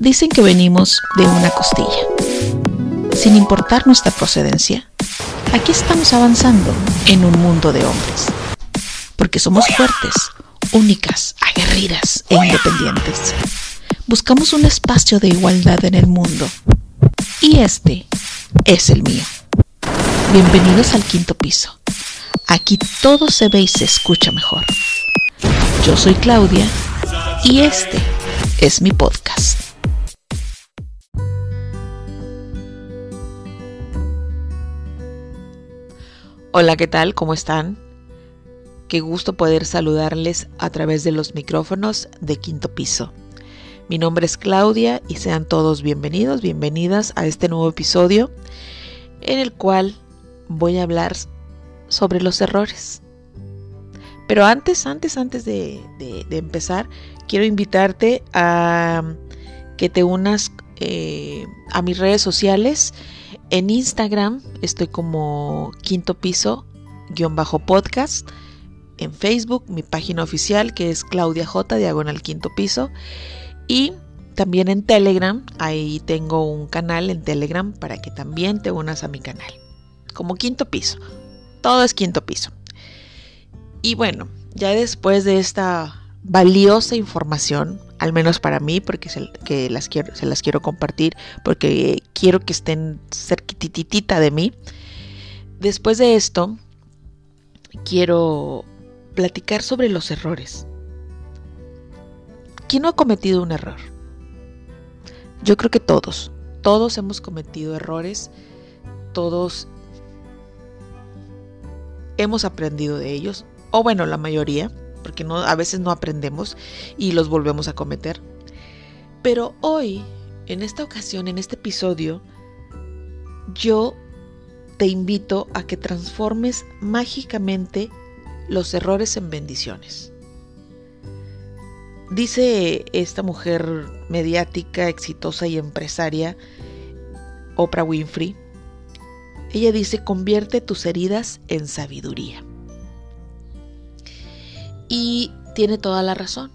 Dicen que venimos de una costilla. Sin importar nuestra procedencia, aquí estamos avanzando en un mundo de hombres. Porque somos fuertes, únicas, aguerridas e independientes. Buscamos un espacio de igualdad en el mundo. Y este es el mío. Bienvenidos al quinto piso. Aquí todo se ve y se escucha mejor. Yo soy Claudia y este es mi podcast. Hola, ¿qué tal? ¿Cómo están? Qué gusto poder saludarles a través de los micrófonos de quinto piso. Mi nombre es Claudia y sean todos bienvenidos, bienvenidas a este nuevo episodio en el cual voy a hablar sobre los errores. Pero antes, antes, antes de, empezar, quiero invitarte a que te unas eh, a mis redes sociales. En Instagram estoy como quinto piso guion bajo podcast. En Facebook mi página oficial que es Claudia J diagonal quinto piso. Y también en Telegram, ahí tengo un canal en Telegram para que también te unas a mi canal. Como quinto piso. Todo es quinto piso. Y bueno, ya después de esta valiosa información, al menos para mí, porque se, que las quiero, se las quiero compartir, porque quiero que estén cerquititita de mí. Después de esto, quiero platicar sobre los errores. ¿Quién no ha cometido un error? Yo creo que todos, todos hemos cometido errores, todos hemos aprendido de ellos, o bueno, la mayoría, porque a veces no aprendemos y los volvemos a cometer. Pero hoy, en esta ocasión, en este episodio, yo te invito a que transformes mágicamente los errores en bendiciones. Dice esta mujer mediática, exitosa y empresaria, Oprah Winfrey, ella dice, convierte tus heridas en sabiduría. Y tiene toda la razón.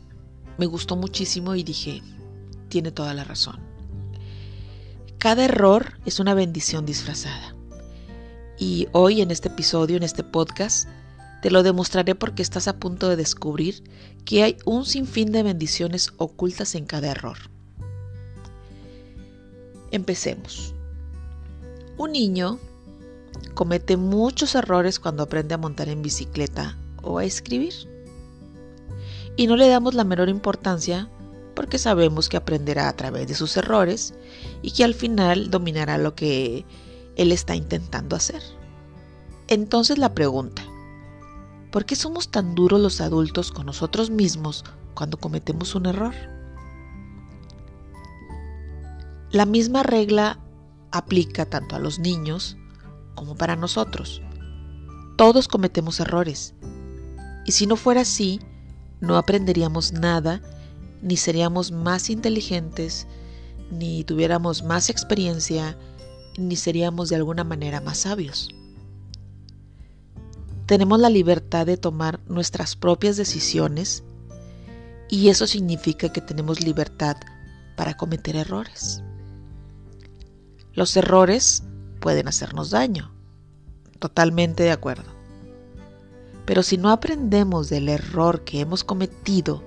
Me gustó muchísimo y dije, tiene toda la razón. Cada error es una bendición disfrazada. Y hoy en este episodio, en este podcast, te lo demostraré porque estás a punto de descubrir que hay un sinfín de bendiciones ocultas en cada error. Empecemos. Un niño comete muchos errores cuando aprende a montar en bicicleta o a escribir y no le damos la menor importancia porque sabemos que aprenderá a través de sus errores y que al final dominará lo que él está intentando hacer. Entonces la pregunta, ¿por qué somos tan duros los adultos con nosotros mismos cuando cometemos un error? La misma regla aplica tanto a los niños como para nosotros. Todos cometemos errores. Y si no fuera así, no aprenderíamos nada, ni seríamos más inteligentes, ni tuviéramos más experiencia, ni seríamos de alguna manera más sabios. Tenemos la libertad de tomar nuestras propias decisiones y eso significa que tenemos libertad para cometer errores. Los errores pueden hacernos daño, totalmente de acuerdo. Pero si no aprendemos del error que hemos cometido,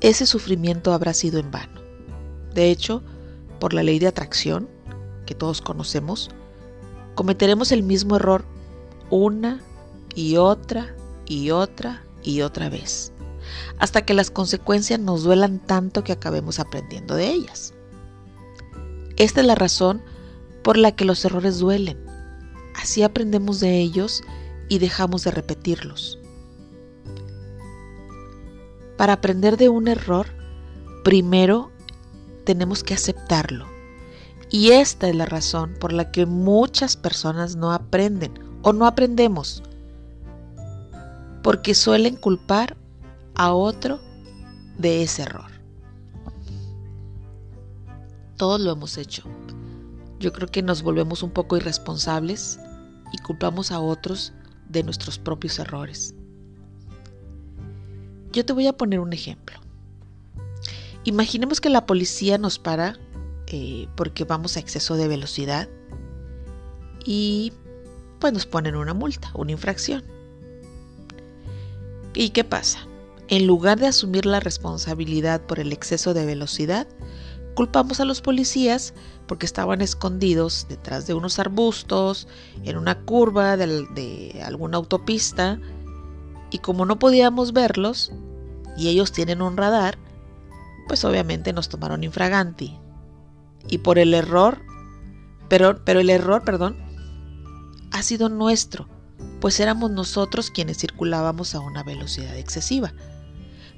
ese sufrimiento habrá sido en vano. De hecho, por la ley de atracción, que todos conocemos, cometeremos el mismo error una y otra y otra y otra vez, hasta que las consecuencias nos duelan tanto que acabemos aprendiendo de ellas. Esta es la razón por la que los errores duelen. Así aprendemos de ellos y dejamos de repetirlos. Para aprender de un error, primero tenemos que aceptarlo. Y esta es la razón por la que muchas personas no aprenden o no aprendemos. Porque suelen culpar a otro de ese error. Todos lo hemos hecho. Yo creo que nos volvemos un poco irresponsables y culpamos a otros de nuestros propios errores. Yo te voy a poner un ejemplo. Imaginemos que la policía nos para eh, porque vamos a exceso de velocidad y pues nos ponen una multa, una infracción. ¿Y qué pasa? En lugar de asumir la responsabilidad por el exceso de velocidad, culpamos a los policías porque estaban escondidos detrás de unos arbustos, en una curva de, alguna autopista, y como no podíamos verlos, y ellos tienen un radar, pues obviamente nos tomaron infraganti. Y por el error, pero, pero el error, perdón, ha sido nuestro, pues éramos nosotros quienes circulábamos a una velocidad excesiva.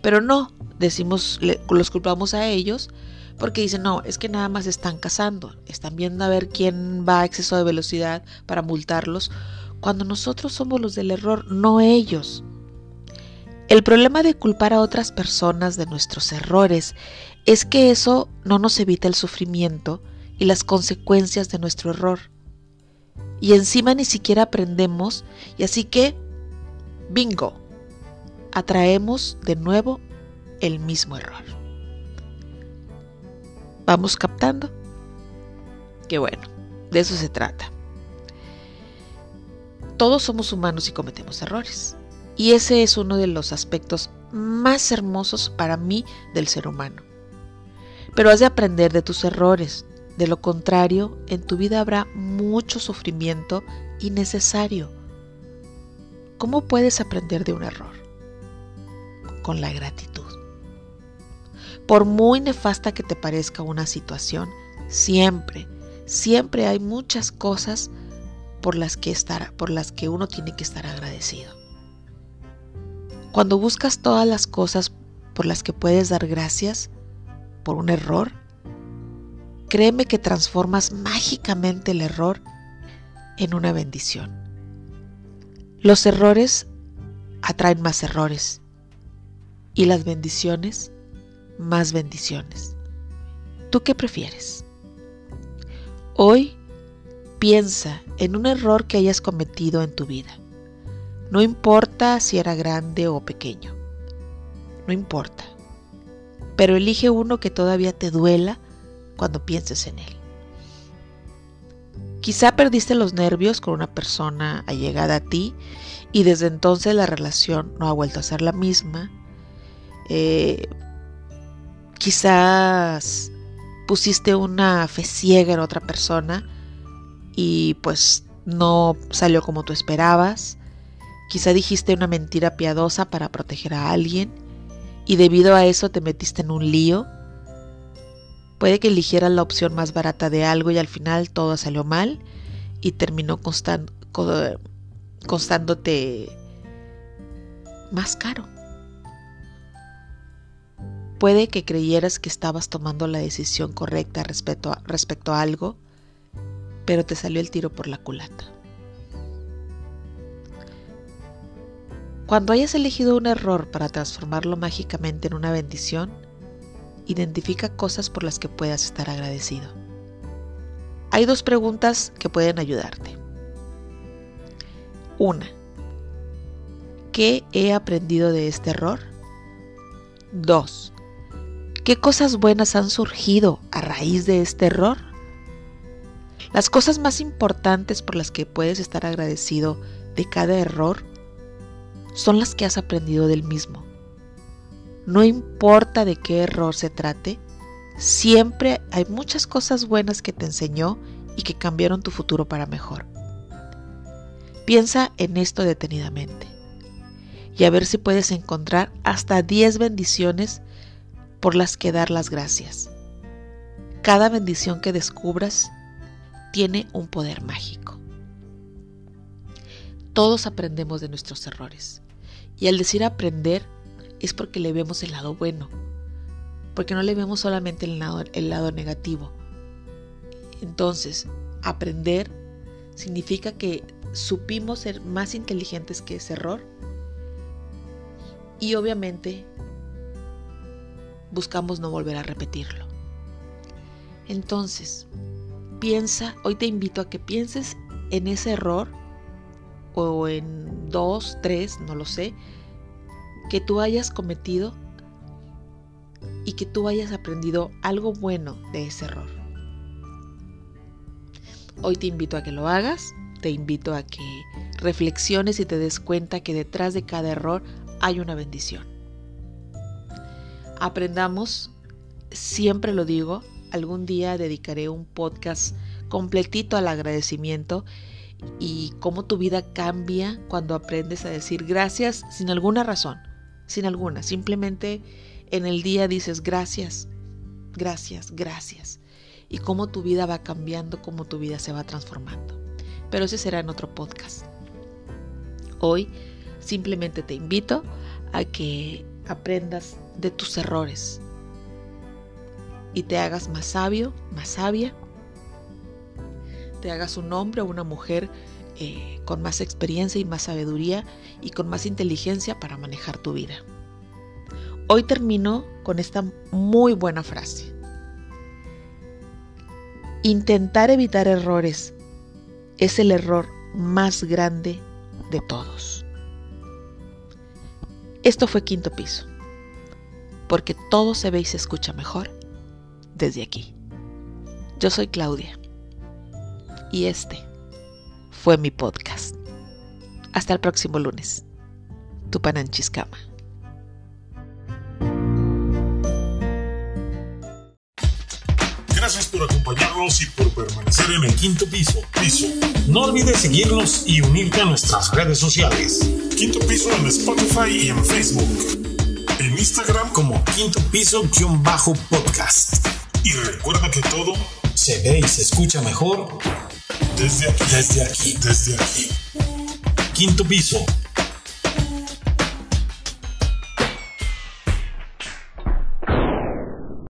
Pero no, decimos, los culpamos a ellos porque dicen, no, es que nada más están cazando, están viendo a ver quién va a exceso de velocidad para multarlos, cuando nosotros somos los del error, no ellos. El problema de culpar a otras personas de nuestros errores es que eso no nos evita el sufrimiento y las consecuencias de nuestro error. Y encima ni siquiera aprendemos y así que, bingo, atraemos de nuevo el mismo error. ¿Vamos captando? Qué bueno, de eso se trata. Todos somos humanos y cometemos errores. Y ese es uno de los aspectos más hermosos para mí del ser humano. Pero has de aprender de tus errores. De lo contrario, en tu vida habrá mucho sufrimiento innecesario. ¿Cómo puedes aprender de un error? Con la gratitud. Por muy nefasta que te parezca una situación, siempre, siempre hay muchas cosas por las que estar, por las que uno tiene que estar agradecido. Cuando buscas todas las cosas por las que puedes dar gracias por un error, créeme que transformas mágicamente el error en una bendición. Los errores atraen más errores y las bendiciones más bendiciones. ¿Tú qué prefieres? Hoy piensa en un error que hayas cometido en tu vida no importa si era grande o pequeño. No importa. Pero elige uno que todavía te duela cuando pienses en él. Quizá perdiste los nervios con una persona allegada a ti y desde entonces la relación no ha vuelto a ser la misma. Eh, quizás pusiste una fe ciega en otra persona y pues no salió como tú esperabas. Quizá dijiste una mentira piadosa para proteger a alguien y debido a eso te metiste en un lío. Puede que eligieras la opción más barata de algo y al final todo salió mal y terminó costándote más caro. Puede que creyeras que estabas tomando la decisión correcta respecto a, respecto a algo, pero te salió el tiro por la culata. Cuando hayas elegido un error para transformarlo mágicamente en una bendición, identifica cosas por las que puedas estar agradecido. Hay dos preguntas que pueden ayudarte. Una, ¿qué he aprendido de este error? Dos, ¿qué cosas buenas han surgido a raíz de este error? Las cosas más importantes por las que puedes estar agradecido de cada error son las que has aprendido del mismo. No importa de qué error se trate, siempre hay muchas cosas buenas que te enseñó y que cambiaron tu futuro para mejor. Piensa en esto detenidamente y a ver si puedes encontrar hasta 10 bendiciones por las que dar las gracias. Cada bendición que descubras tiene un poder mágico. Todos aprendemos de nuestros errores. Y al decir aprender es porque le vemos el lado bueno, porque no le vemos solamente el lado, el lado negativo. Entonces, aprender significa que supimos ser más inteligentes que ese error y obviamente buscamos no volver a repetirlo. Entonces, piensa, hoy te invito a que pienses en ese error o en dos, tres, no lo sé, que tú hayas cometido y que tú hayas aprendido algo bueno de ese error. Hoy te invito a que lo hagas, te invito a que reflexiones y te des cuenta que detrás de cada error hay una bendición. Aprendamos, siempre lo digo, algún día dedicaré un podcast completito al agradecimiento y cómo tu vida cambia cuando aprendes a decir gracias sin alguna razón, sin alguna, simplemente en el día dices gracias, gracias, gracias y cómo tu vida va cambiando, cómo tu vida se va transformando. Pero ese será en otro podcast. Hoy simplemente te invito a que aprendas de tus errores y te hagas más sabio, más sabia, te hagas un hombre o una mujer eh, con más experiencia y más sabiduría y con más inteligencia para manejar tu vida. Hoy termino con esta muy buena frase. Intentar evitar errores es el error más grande de todos. Esto fue quinto piso, porque todo se ve y se escucha mejor desde aquí. Yo soy Claudia y este fue mi podcast. Hasta el próximo lunes. Tu Pananchiscama. Gracias por acompañarnos y por permanecer en el quinto piso. piso. No olvides seguirnos y unirte a nuestras redes sociales. Quinto piso en Spotify y en Facebook. En Instagram como quinto piso-podcast. Y recuerda que todo se ve y se escucha mejor desde aquí, desde aquí, desde aquí. Quinto piso